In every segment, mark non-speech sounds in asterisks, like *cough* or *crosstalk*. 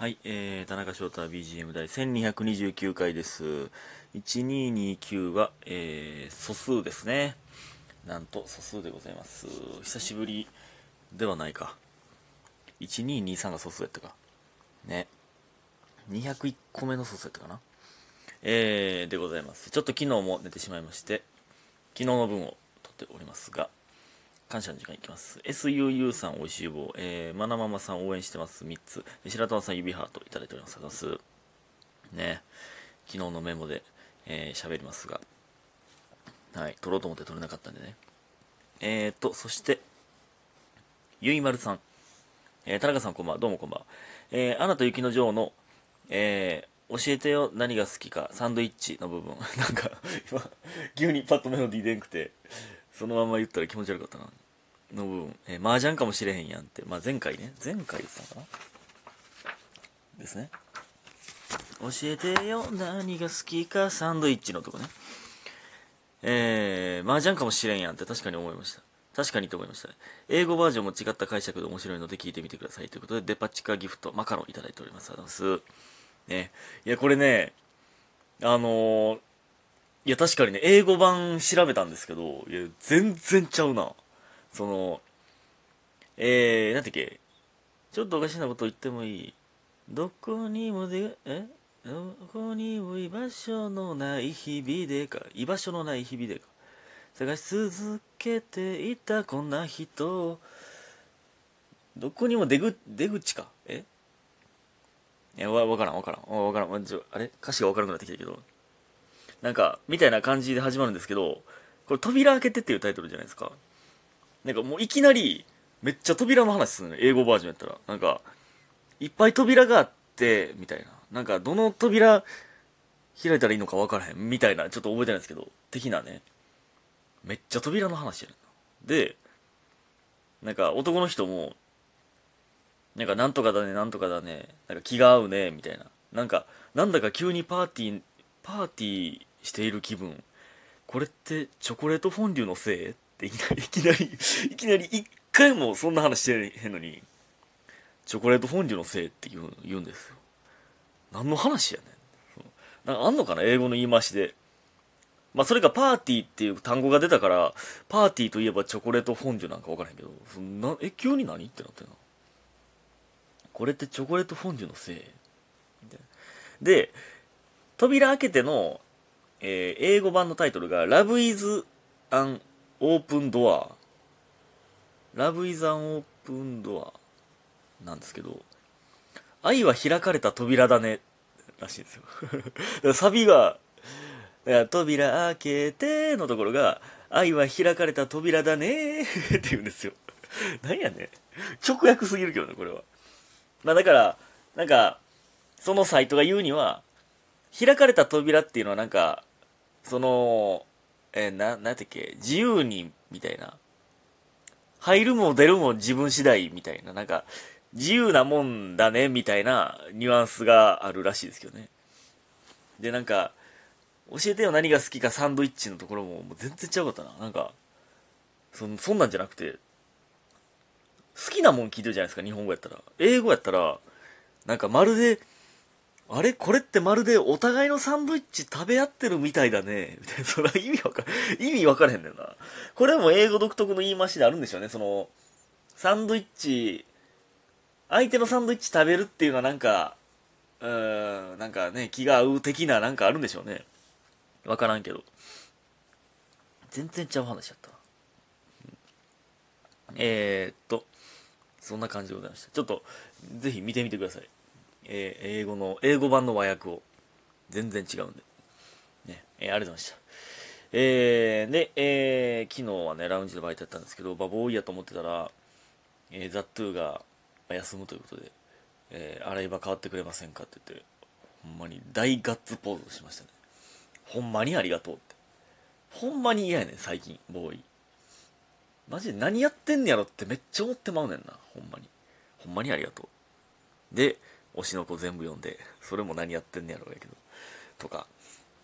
はい、えー、田中翔太 BGM 第1229回です。1229は、えー、素数ですね。なんと素数でございます。久しぶりではないか。1223が素数やったか。ね。201個目の素数やったかな。えー、でございます。ちょっと昨日も寝てしまいまして、昨日の分を取っておりますが、感謝の時間いきます。SUU さん、おいしい棒。えー、まなママさん応援してます。3つ。白玉さん、指ハートいただいております。ありがとうございます。ね。昨日のメモで、えー、喋りますが。はい。撮ろうと思って撮れなかったんでね。えーと、そして、ゆいまるさん。えー、田中さんこんばんは。どうもこんばんは。えー、アナと雪の女王の、えー、教えてよ何が好きかサンドイッチの部分 *laughs* なんか今急にパッとメロディー出んくてそのまま言ったら気持ち悪かったな。の部分、えー、麻雀かもしれへんやんって、まあ、前回ね。前回言ってたのかな。ですね。教えてよ。何が好きか。サンドイッチのとこね。えー、麻雀かもしれんやんって。確かに思いました。確かにと思いました。英語バージョンも違った解釈で面白いので聞いてみてくださいということでデパ地下ギフトマカロンいただいております。ありがとうございます。ね。いやこれねあのーいや、確かにね、英語版調べたんですけど、いや、全然ちゃうな。その、えー、なんてっけ、ちょっとおかしなこと言ってもいい。どこにもで、え？どこにも居場所のない日々でか。居場所のない日々でか。探し続けていたこんな人。どこにも出ぐ、出口か？え？いや、わ、わからん、わからん。わからん。ちょあれ？歌詞がわからなくなってきたけど。なんか、みたいな感じで始まるんですけど、これ、扉開けてっていうタイトルじゃないですか。なんかもういきなり、めっちゃ扉の話するの、英語バージョンやったら。なんか、いっぱい扉があって、みたいな。なんか、どの扉開いたらいいのか分からへん、みたいな、ちょっと覚えてないですけど、的なね。めっちゃ扉の話やねん。で、なんか、男の人も、なんか、なんとかだね、なんとかだね、なんか気が合うね、みたいな。なんか、なんだか急にパーティー、パーティーしている気分。これってチョコレートフォンデュのせい？っていきなり *laughs* いきなり一回もそんな話してへんのに。チョコレートフォンデュのせいって言う言うんですよ。何の話やねん。なんかあんのかな？英語の言い回しで。まあそれかパーティーっていう単語が出たからパーティーといえばチョコレートフォンデュなんか分からへんけどそんなえ急に何？ってなってな。これってチョコレートフォンデュのせい？で扉開けての、えー英語版のタイトルが Love is an open door Love is an open door なんですけど愛は開かれた扉だねらしいんですよ。*laughs* サビが扉開けてのところが愛は開かれた扉だね *laughs* って言うんですよ。なんやね。直訳すぎるけどねこれは。まあだからなんかそのサイトが言うには開かれた扉っていうのはなんか、その、えーな、なんてっけ、自由に、みたいな。入るも出るも自分次第みたいな、なんか、自由なもんだね、みたいなニュアンスがあるらしいですけどね。で、なんか、教えてよ何が好きかサンドイッチのところももう全然違うかったな。なんか、そんそんなんじゃなくて、好きなもん聞いてるじゃないですか、日本語やったら。英語やったら、なんかまるで、あれこれってまるでお互いのサンドイッチ食べ合ってるみたいだね。それ意味わか、意味わからへんねんな。これも英語独特の言い回しであるんでしょうね。その、サンドイッチ、相手のサンドイッチ食べるっていうのはなんか、うーん、なんかね、気が合う的ななんかあるんでしょうね。わからんけど。全然ちゃう話やった。えー、っと、そんな感じでございました。ちょっと、ぜひ見てみてください。えー英語の、英語版の和訳を。全然違うんで。ね、えーありがとうございました。えー、で、えー昨日はね、ラウンジでバイトやったんですけど、バボーイやと思ってたら、えーザ・トゥーが休むということで、えー洗い場変わってくれませんかって言って、ほんまに大ガッツポーズをしましたね。ほんまにありがとうって。ほんまに嫌やねん、最近、ボーイ。マジで何やってんねやろってめっちゃ思ってまうねんな、ほんまに。ほんまにありがとう。で、推しの子全部読んで、それも何やってんねやろうやけど、とか。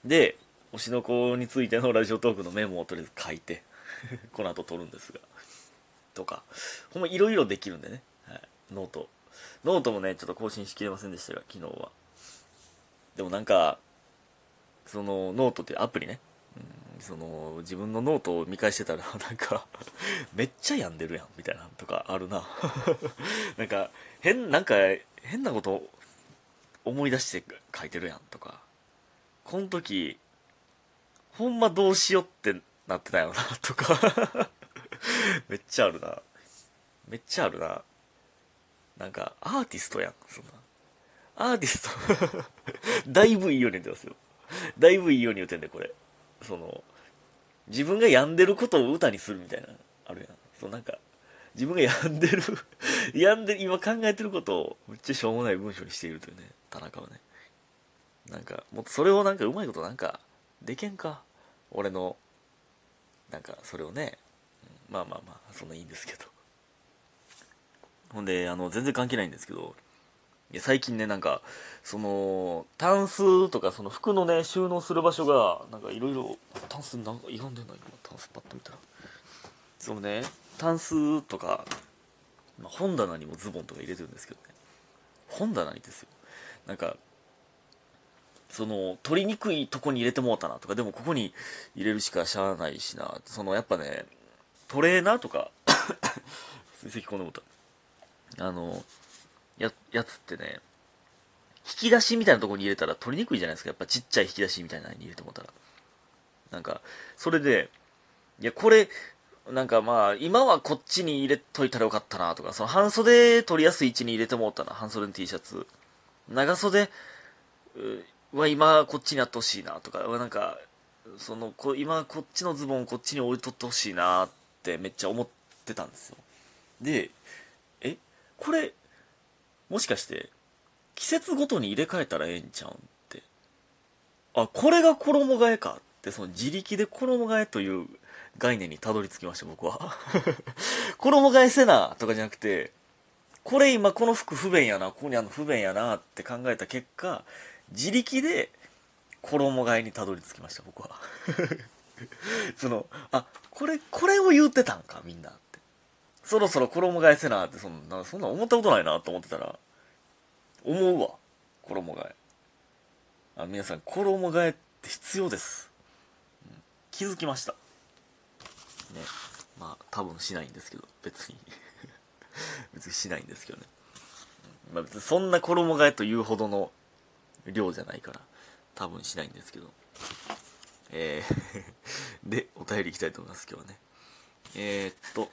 で、推しの子についてのラジオトークのメモをとりあえず書いて、*laughs* この後撮るんですが、とか、ほんまいろいろできるんでね、はい、note。note もね、ちょっと更新しきれませんでしたが、昨日は。でもなんか、そのノートっていうアプリね、その自分のノートを見返してたら *laughs* なんかめっちゃ病んでるやんみたいなとかあるな。*laughs* なんか変なんか変なこと思い出して書いてるやんとか。この時ほんまどうしようってなってたよなとか。*laughs* めっちゃあるな。めっちゃあるな。なんかアーティストやんそんな。アーティスト。だいぶいいように言ってますよ。だいぶいいように言ってんで、これ。その、自分が病んでることを歌にするみたいな、あるやん。そう、なんか、自分が病んでる *laughs* 病んで、今考えてることを、めっちゃしょうもない文章にしているというね、田中はね。なんか、もっとそれをなんかうまいことなんか、でけんか。俺の、なんか、それをね、まあまあまあ、そんないいんですけど。ほんで、あの、全然関係ないんですけど、いや最近ねなんかそのタンスとかその服のね収納する場所がなんかいろいろタンスなんか歪んでない？今タンスパッと見たら。そのねタンスとか、まあ、本棚にもズボンとか入れてるんですけどね。本棚にですよ。なんかその取りにくいとこに入れてもうたなとかでもここに入れるしかしゃあないしな。そのやっぱねトレーナーとか *coughs* 咳込んでもた。あのや、やつってね、引き出しみたいなところに入れたら取りにくいじゃないですか。やっぱちっちゃい引き出しみたいなのに入れてもたら。なんか、それで、いや、これ、なんかまあ、今はこっちに入れといたらよかったなとか、その半袖取りやすい位置に入れてもうたな、半袖の T シャツ。長袖は今こっちにあってほしいなとか、なんか、その、こ今こっちのズボンをこっちに置いとってほしいなってめっちゃ思ってたんですよ。で、え、これ、もしかして、季節ごとに入れ替えたらええんちゃうんって。あ、これが衣替えかって、その自力で衣替えという概念にたどり着きました、僕は。*laughs* 衣替えせなとかじゃなくて、これ今この服不便やな、ここにあの不便やなって考えた結果、自力で衣替えにたどり着きました、僕は。*laughs* その、あ、これ、これを言ってたんか、みんな。そろそろ衣替えせなってそんなそんな思ったことないなと思ってたら思うわ衣替え。あ皆さん衣替えって必要です、うん、気づきました。ね。まあ多分しないんですけど別に。*laughs* 別にしないんですけどね、まあ、別にそんな衣替えというほどの量じゃないから多分しないんですけど。えー *laughs* でお便りいきたいと思います今日はね。えー、っと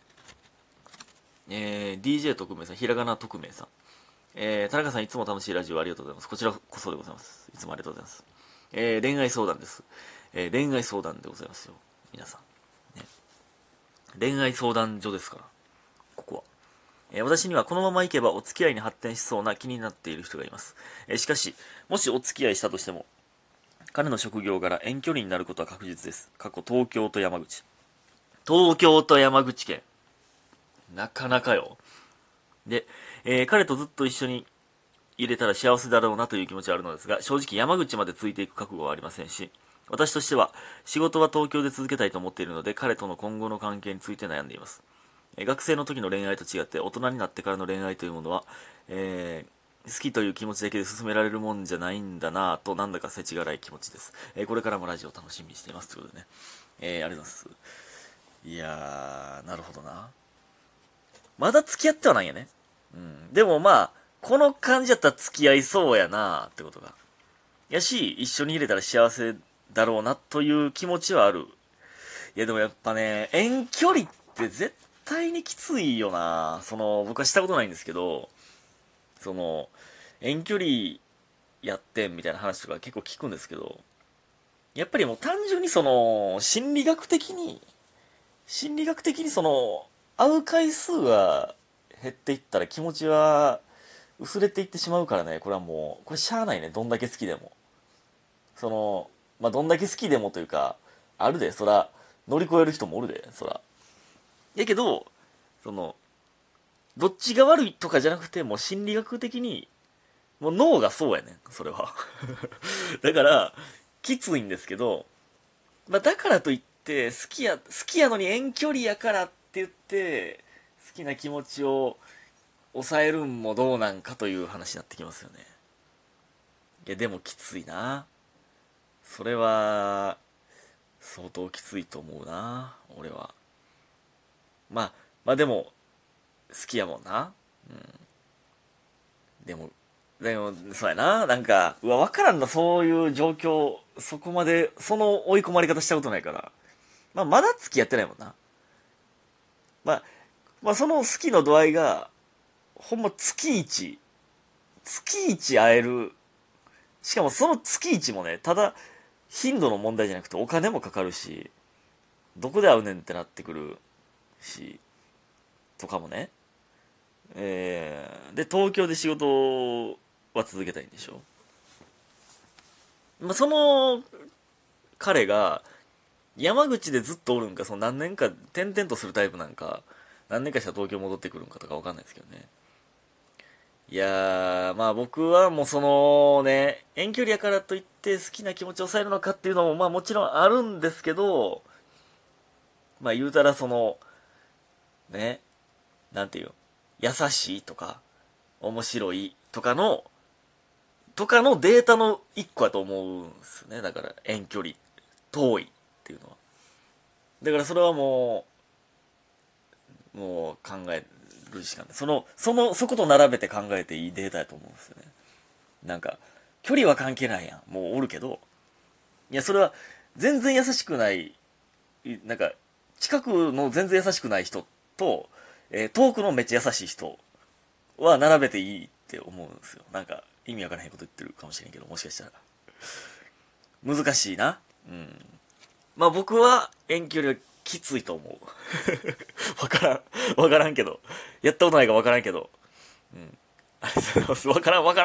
えー、DJ 特命さん、ひらがな特命さん。えー、田中さんいつも楽しいラジオありがとうございます。こちらこそでございます。いつもありがとうございます。えー、恋愛相談です。えー、恋愛相談でございますよ。皆さん。ね、恋愛相談所ですから。ここは。え、私にはこのまま行けばお付き合いに発展しそうな気になっている人がいます。え、しかし、もしお付き合いしたとしても、彼の職業柄遠距離になることは確実です。過去東京と山口。東京と山口県。なかなかよ。で、えー、彼とずっと一緒に入れたら幸せだろうなという気持ちはあるのですが、正直山口までついていく覚悟はありませんし、私としては仕事は東京で続けたいと思っているので、彼との今後の関係について悩んでいます。えー、学生の時の恋愛と違って大人になってからの恋愛というものは、えー、好きという気持ちだけで進められるもんじゃないんだなぁと、なんだか世知辛い気持ちです。えー、これからもラジオ楽しみにしています。ということでね。えー、ありがとうございます。いやー、なるほどな。まだ付き合ってはないんやね。うん。でもまあ、この感じやったら付き合いそうやなってことが。やし、一緒に入れたら幸せだろうなという気持ちはある。いやでもやっぱね、遠距離って絶対にきついよなその、僕はしたことないんですけど、その、遠距離やってんみたいな話とか結構聞くんですけど、やっぱりもう単純にその、心理学的に、心理学的にその、会う回数が減っていったら気持ちは薄れていってしまうからね。これはもうこれしゃあないね。どんだけ好きでも。そのまあどんだけ好きでもというかあるで。そら乗り越える人もおるで。そら。やけどそのどっちが悪いとかじゃなくてもう心理学的にもう脳がそうやねん。それは。*laughs* だからきついんですけど、まあ、だからといって好きや好きやのに遠距離やからって言って好きな気持ちを抑えるんもどうなんかという話になってきますよね。いや、でもきついな。それは、相当きついと思うな、俺は。まあ、まあでも、好きやもんな。うん。でも、でも、そうやな。なんか、うわ、わからんな、そういう状況、そこまで、その追い込まれ方したことないから。まあ、まだ付き合ってないもんな。まあ、まあ、その好きの度合いが、ほんま月一、月一会える。しかもその月一もね、ただ、頻度の問題じゃなくてお金もかかるし、どこで会うねんってなってくるし、とかもね。えー、で、東京で仕事は続けたいんでしょまあ、その彼が山口でずっとおるんか、その何年か転々とするタイプなんか、何年かしたら東京戻ってくるんかとかわかんないですけどね。いやー、まあ僕はもうそのね、遠距離やからといって好きな気持ちを抑えるのかっていうのもまあもちろんあるんですけど、まあ言うたらその、ね、なんていう優しいとか、面白いとかの、とかのデータの一個やと思うんですね。だから遠距離、遠いっていうのは。だからそれはもう、もう考えるしかない。その、その、そこと並べて考えていいデータやと思うんですよね。なんか、距離は関係ないやん。もうおるけど、いや、それは全然優しくない、なんか、近くの全然優しくない人と、えー、遠くのめっちゃ優しい人は並べていいって思うんですよ。なんか、意味わからへんこと言ってるかもしれんけど、もしかしたら。難しいな。うん。まあ僕は遠距離はきついと思う。*laughs* わからん。わからんけど。やったことないかわからんけど。うん。ありがとうございます。わからん、わからん。